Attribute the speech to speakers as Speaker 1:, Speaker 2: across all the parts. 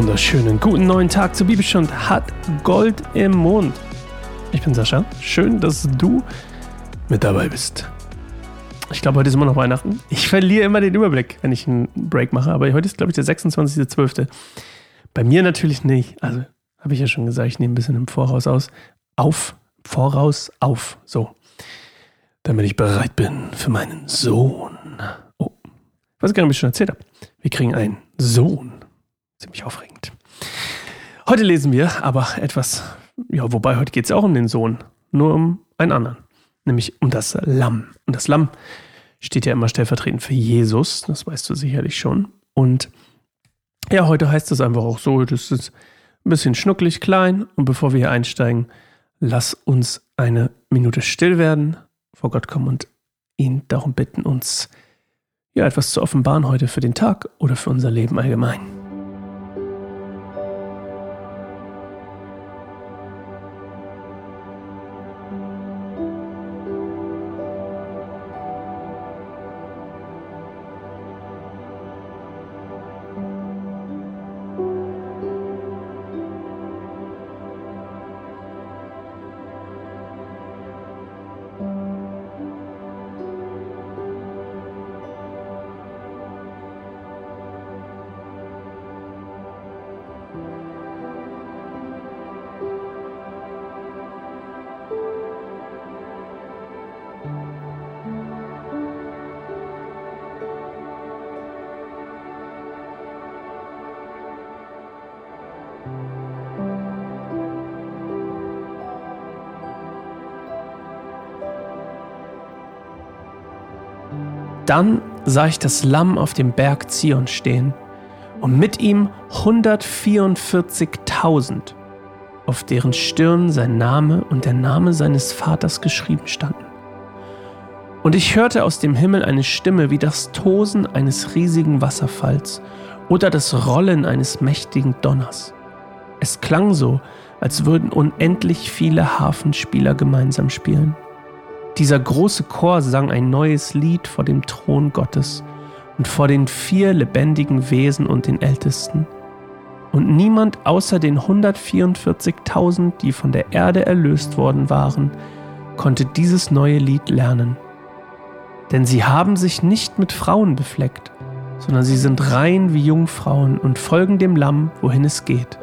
Speaker 1: wunderschönen guten neuen Tag zur Bibelstunde hat Gold im Mund. Ich bin Sascha. Schön, dass du mit dabei bist. Ich glaube, heute ist immer noch Weihnachten. Ich verliere immer den Überblick, wenn ich einen Break mache. Aber heute ist, glaube ich, der 26.12. Bei mir natürlich nicht. Also, habe ich ja schon gesagt, ich nehme ein bisschen im Voraus aus. Auf, voraus, auf. So. Damit ich bereit bin für meinen Sohn. Oh. Ich weiß gar nicht, ob ich schon erzählt habe. Wir kriegen einen Sohn. Ziemlich aufregend. Heute lesen wir aber etwas, ja, wobei heute geht es auch um den Sohn, nur um einen anderen, nämlich um das Lamm. Und das Lamm steht ja immer stellvertretend für Jesus, das weißt du sicherlich schon. Und ja, heute heißt es einfach auch so, das ist ein bisschen schnucklig klein. Und bevor wir hier einsteigen, lass uns eine Minute still werden, vor Gott kommen und ihn darum bitten, uns ja etwas zu offenbaren heute für den Tag oder für unser Leben allgemein. Dann sah ich das Lamm auf dem Berg Zion stehen und mit ihm 144.000, auf deren Stirn sein Name und der Name seines Vaters geschrieben standen. Und ich hörte aus dem Himmel eine Stimme wie das Tosen eines riesigen Wasserfalls oder das Rollen eines mächtigen Donners. Es klang so, als würden unendlich viele Hafenspieler gemeinsam spielen. Dieser große Chor sang ein neues Lied vor dem Thron Gottes und vor den vier lebendigen Wesen und den Ältesten. Und niemand außer den 144.000, die von der Erde erlöst worden waren, konnte dieses neue Lied lernen. Denn sie haben sich nicht mit Frauen befleckt, sondern sie sind rein wie Jungfrauen und folgen dem Lamm, wohin es geht.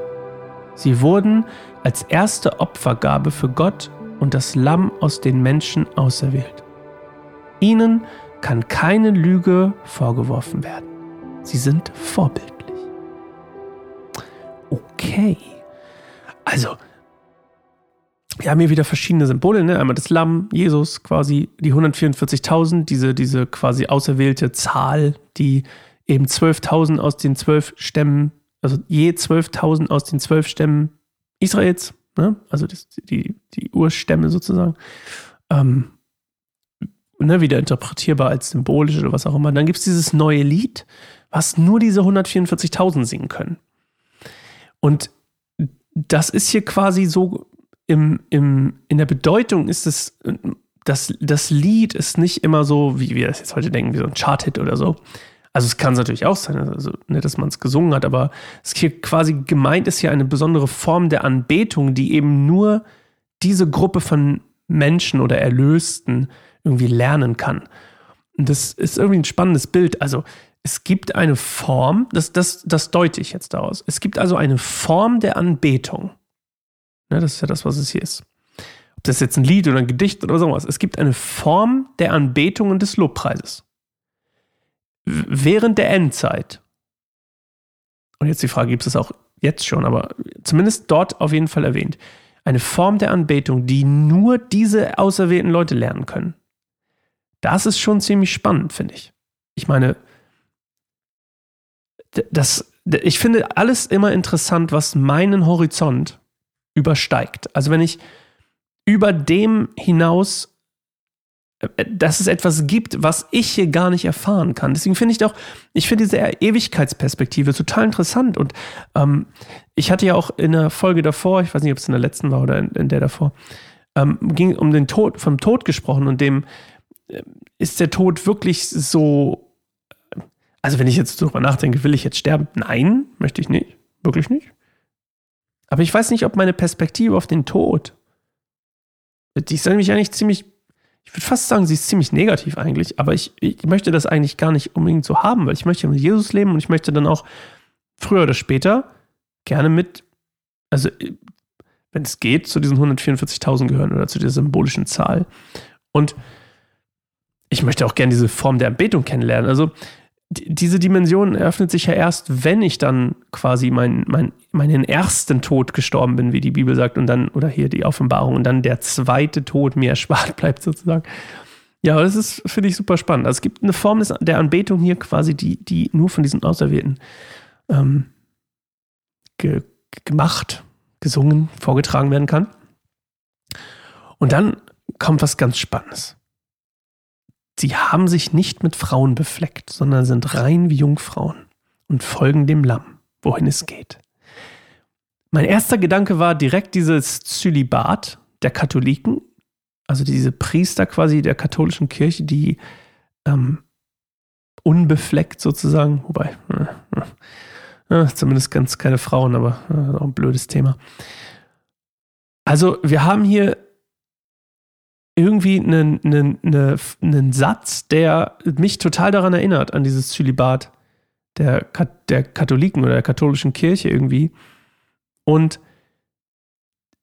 Speaker 1: Sie wurden als erste Opfergabe für Gott und das Lamm aus den Menschen auserwählt. Ihnen kann keine Lüge vorgeworfen werden. Sie sind vorbildlich. Okay. Also, wir haben hier wieder verschiedene Symbole. Ne? Einmal das Lamm, Jesus, quasi die 144.000, diese, diese quasi auserwählte Zahl, die eben 12.000 aus den zwölf Stämmen, also je 12.000 aus den zwölf Stämmen Israels ne? also das, die, die Urstämme sozusagen, ähm, ne, wieder interpretierbar als symbolisch oder was auch immer. Dann gibt es dieses neue Lied, was nur diese 144.000 singen können. Und das ist hier quasi so im, im, in der Bedeutung ist es, das, das Lied ist nicht immer so, wie wir das jetzt heute denken, wie so ein Chart-Hit oder so, also es kann natürlich auch sein, also nicht, dass man es gesungen hat, aber es hier quasi gemeint ist ja eine besondere Form der Anbetung, die eben nur diese Gruppe von Menschen oder Erlösten irgendwie lernen kann. Und das ist irgendwie ein spannendes Bild. Also es gibt eine Form, das, das, das deute ich jetzt daraus. Es gibt also eine Form der Anbetung. Ja, das ist ja das, was es hier ist. Ob das jetzt ein Lied oder ein Gedicht oder sowas. Es gibt eine Form der Anbetung und des Lobpreises während der Endzeit, und jetzt die Frage, gibt es auch jetzt schon, aber zumindest dort auf jeden Fall erwähnt, eine Form der Anbetung, die nur diese auserwählten Leute lernen können. Das ist schon ziemlich spannend, finde ich. Ich meine, das, ich finde alles immer interessant, was meinen Horizont übersteigt. Also wenn ich über dem hinaus dass es etwas gibt, was ich hier gar nicht erfahren kann. Deswegen finde ich doch, ich finde diese Ewigkeitsperspektive total interessant. Und ähm, ich hatte ja auch in der Folge davor, ich weiß nicht, ob es in der letzten war oder in, in der davor, ähm, ging um den Tod, vom Tod gesprochen und dem äh, ist der Tod wirklich so. Also, wenn ich jetzt darüber nachdenke, will ich jetzt sterben? Nein, möchte ich nicht. Wirklich nicht. Aber ich weiß nicht, ob meine Perspektive auf den Tod, die ist nämlich eigentlich ziemlich, ich würde fast sagen, sie ist ziemlich negativ eigentlich, aber ich, ich möchte das eigentlich gar nicht unbedingt so haben, weil ich möchte mit Jesus leben und ich möchte dann auch früher oder später gerne mit, also wenn es geht, zu diesen 144.000 gehören oder zu dieser symbolischen Zahl. Und ich möchte auch gerne diese Form der Anbetung kennenlernen. Also diese Dimension eröffnet sich ja erst, wenn ich dann quasi mein, mein, meinen ersten Tod gestorben bin, wie die Bibel sagt, und dann, oder hier die Offenbarung, und dann der zweite Tod mir erspart bleibt, sozusagen. Ja, das ist, finde ich, super spannend. Also es gibt eine Form des, der Anbetung hier quasi, die, die nur von diesen Auserwählten ähm, ge, gemacht, gesungen, vorgetragen werden kann. Und dann kommt was ganz Spannendes. Sie haben sich nicht mit Frauen befleckt, sondern sind rein wie Jungfrauen und folgen dem Lamm, wohin es geht. Mein erster Gedanke war direkt dieses Zölibat der Katholiken, also diese Priester quasi der katholischen Kirche, die ähm, unbefleckt sozusagen, wobei, äh, äh, zumindest ganz keine Frauen, aber äh, auch ein blödes Thema. Also wir haben hier irgendwie einen, einen, einen, einen Satz, der mich total daran erinnert, an dieses Zölibat der, der Katholiken oder der katholischen Kirche irgendwie. Und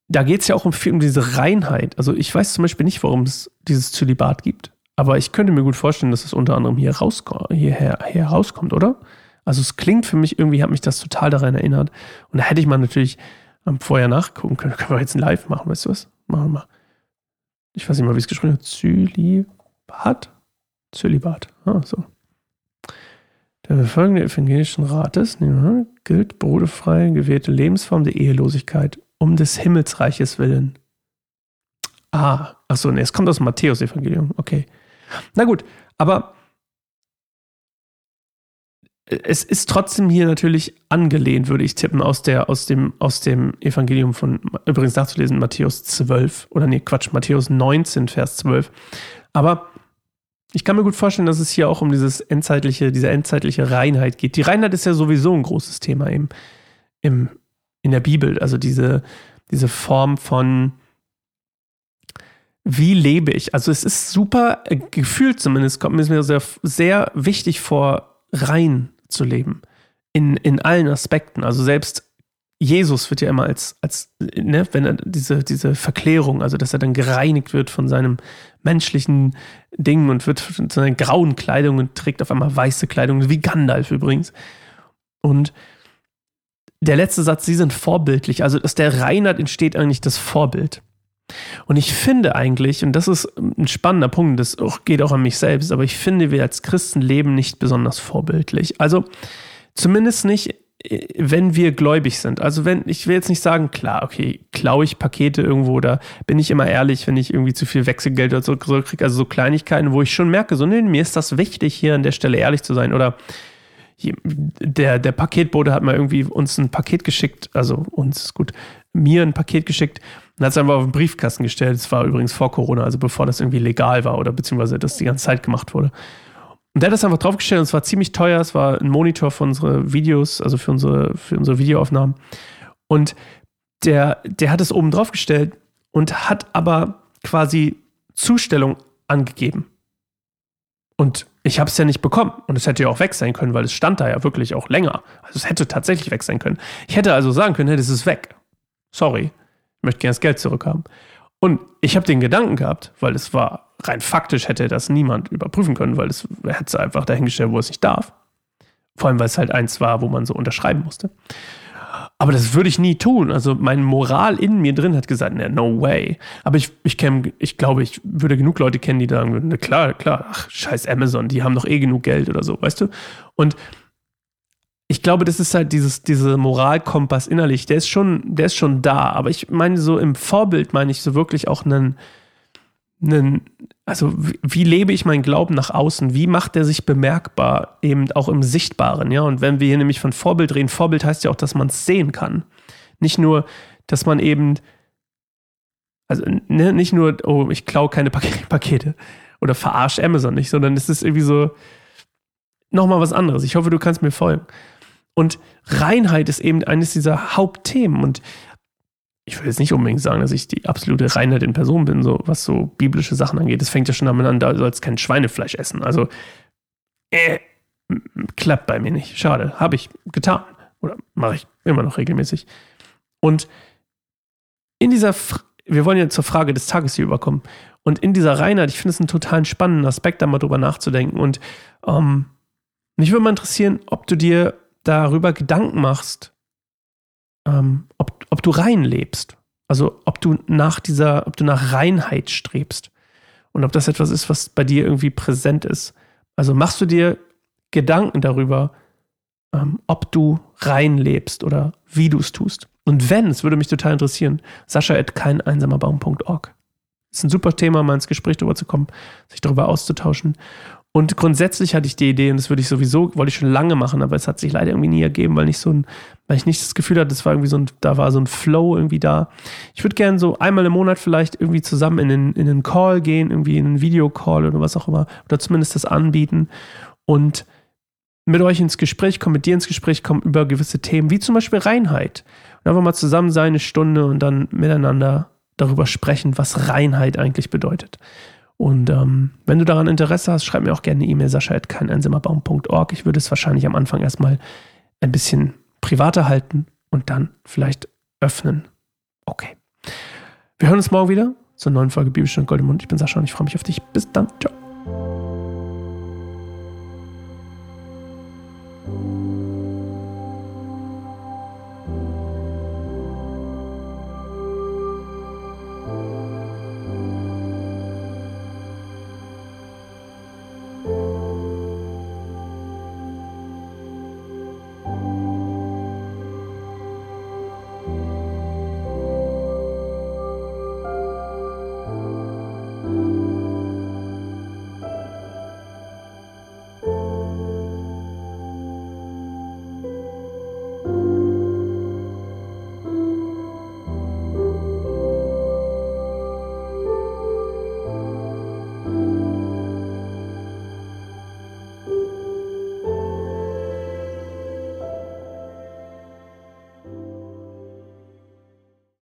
Speaker 1: da geht es ja auch um, um diese Reinheit. Also ich weiß zum Beispiel nicht, warum es dieses Zölibat gibt. Aber ich könnte mir gut vorstellen, dass es unter anderem hier rauskommt, hierher, hier rauskommt, oder? Also es klingt für mich irgendwie, hat mich das total daran erinnert. Und da hätte ich mal natürlich vorher nachgucken können. Können wir jetzt ein Live machen, weißt du was? Machen wir mal ich weiß nicht mal, wie es geschrieben wird, Zölibat? Zölibat, ah, so. Der Befolgung der evangelischen Rates ne, gilt bruderfrei gewählte Lebensform der Ehelosigkeit um des Himmelsreiches willen. Ah, achso, nee, es kommt aus dem Matthäus-Evangelium, okay. Na gut, aber es ist trotzdem hier natürlich angelehnt, würde ich tippen, aus, der, aus, dem, aus dem Evangelium von, übrigens nachzulesen, Matthäus 12, oder nee, Quatsch, Matthäus 19, Vers 12. Aber ich kann mir gut vorstellen, dass es hier auch um dieses endzeitliche, diese endzeitliche Reinheit geht. Die Reinheit ist ja sowieso ein großes Thema im, im, in der Bibel. Also diese, diese Form von, wie lebe ich? Also es ist super, äh, gefühlt zumindest, kommt mir sehr, sehr wichtig vor, rein zu leben. In, in allen Aspekten. Also selbst Jesus wird ja immer als, als ne, wenn er diese, diese Verklärung, also dass er dann gereinigt wird von seinem menschlichen Ding und wird von seiner grauen Kleidung und trägt auf einmal weiße Kleidung, wie Gandalf übrigens. Und der letzte Satz, sie sind vorbildlich. Also aus der Reinheit entsteht eigentlich das Vorbild. Und ich finde eigentlich, und das ist ein spannender Punkt, das geht auch an mich selbst, aber ich finde, wir als Christen leben nicht besonders vorbildlich. Also zumindest nicht, äh, wenn wir gläubig sind. Also wenn, ich will jetzt nicht sagen, klar, okay, klaue ich Pakete irgendwo oder bin ich immer ehrlich, wenn ich irgendwie zu viel Wechselgeld oder so kriege, also so Kleinigkeiten, wo ich schon merke, so, nee, mir ist das wichtig, hier an der Stelle ehrlich zu sein oder der, der Paketbote hat mal irgendwie uns ein Paket geschickt, also uns ist gut, mir ein Paket geschickt und hat es einfach auf den Briefkasten gestellt. Es war übrigens vor Corona, also bevor das irgendwie legal war oder beziehungsweise das die ganze Zeit gemacht wurde. Und der hat das einfach draufgestellt und es war ziemlich teuer. Es war ein Monitor für unsere Videos, also für unsere, für unsere Videoaufnahmen. Und der, der hat es oben draufgestellt und hat aber quasi Zustellung angegeben. Und ich habe es ja nicht bekommen. Und es hätte ja auch weg sein können, weil es stand da ja wirklich auch länger. Also es hätte tatsächlich weg sein können. Ich hätte also sagen können, hey, das ist weg. Sorry möchte gerne das Geld zurückhaben. Und ich habe den Gedanken gehabt, weil es war rein faktisch hätte das niemand überprüfen können, weil es hätte einfach dahingestellt, wo es nicht darf. Vor allem, weil es halt eins war, wo man so unterschreiben musste. Aber das würde ich nie tun. Also mein Moral in mir drin hat gesagt, no way. Aber ich, ich, kenn, ich glaube, ich würde genug Leute kennen, die sagen würden, klar, klar, ach, scheiß Amazon, die haben doch eh genug Geld oder so, weißt du? Und ich glaube, das ist halt dieses, diese Moralkompass innerlich, der ist schon, der ist schon da. Aber ich meine, so im Vorbild meine ich so wirklich auch einen, einen also wie, wie lebe ich meinen Glauben nach außen? Wie macht der sich bemerkbar, eben auch im Sichtbaren, ja? Und wenn wir hier nämlich von Vorbild reden, Vorbild heißt ja auch, dass man es sehen kann. Nicht nur, dass man eben, also ne, nicht nur, oh, ich klaue keine Pakete oder verarsche Amazon nicht, sondern es ist irgendwie so nochmal was anderes. Ich hoffe, du kannst mir folgen. Und Reinheit ist eben eines dieser Hauptthemen. Und ich will jetzt nicht unbedingt sagen, dass ich die absolute Reinheit in Person bin, so was so biblische Sachen angeht. Das fängt ja schon damit an, da sollst kein Schweinefleisch essen. Also, äh, klappt bei mir nicht. Schade. Habe ich getan. Oder mache ich immer noch regelmäßig. Und in dieser, wir wollen ja zur Frage des Tages hier überkommen. Und in dieser Reinheit, ich finde es einen total spannenden Aspekt, da mal drüber nachzudenken. Und ähm, mich würde mal interessieren, ob du dir darüber Gedanken machst, ähm, ob, ob du rein lebst. Also ob du nach dieser, ob du nach Reinheit strebst. Und ob das etwas ist, was bei dir irgendwie präsent ist. Also machst du dir Gedanken darüber, ähm, ob du rein lebst oder wie du es tust. Und wenn, es würde mich total interessieren, sascha at keineinsamerbaum.org. Ist ein super Thema, mal ins Gespräch darüber zu kommen, sich darüber auszutauschen. Und grundsätzlich hatte ich die Idee, und das würde ich sowieso, wollte ich schon lange machen, aber es hat sich leider irgendwie nie ergeben, weil nicht so ein, weil ich nicht das Gefühl hatte, das war irgendwie so ein, da war so ein Flow irgendwie da. Ich würde gerne so einmal im Monat vielleicht irgendwie zusammen in einen, in einen Call gehen, irgendwie in einen Videocall oder was auch immer, oder zumindest das anbieten und mit euch ins Gespräch kommen, mit dir ins Gespräch kommen über gewisse Themen, wie zum Beispiel Reinheit. Und einfach mal zusammen sein, eine Stunde und dann miteinander darüber sprechen, was Reinheit eigentlich bedeutet. Und ähm, wenn du daran Interesse hast, schreib mir auch gerne eine E-Mail, sascha.keineinsimmerbaum.org. Ich würde es wahrscheinlich am Anfang erstmal ein bisschen privater halten und dann vielleicht öffnen. Okay. Wir hören uns morgen wieder zur neuen Folge Bibelstunde Gold im Mund. Ich bin Sascha und ich freue mich auf dich. Bis dann. Ciao.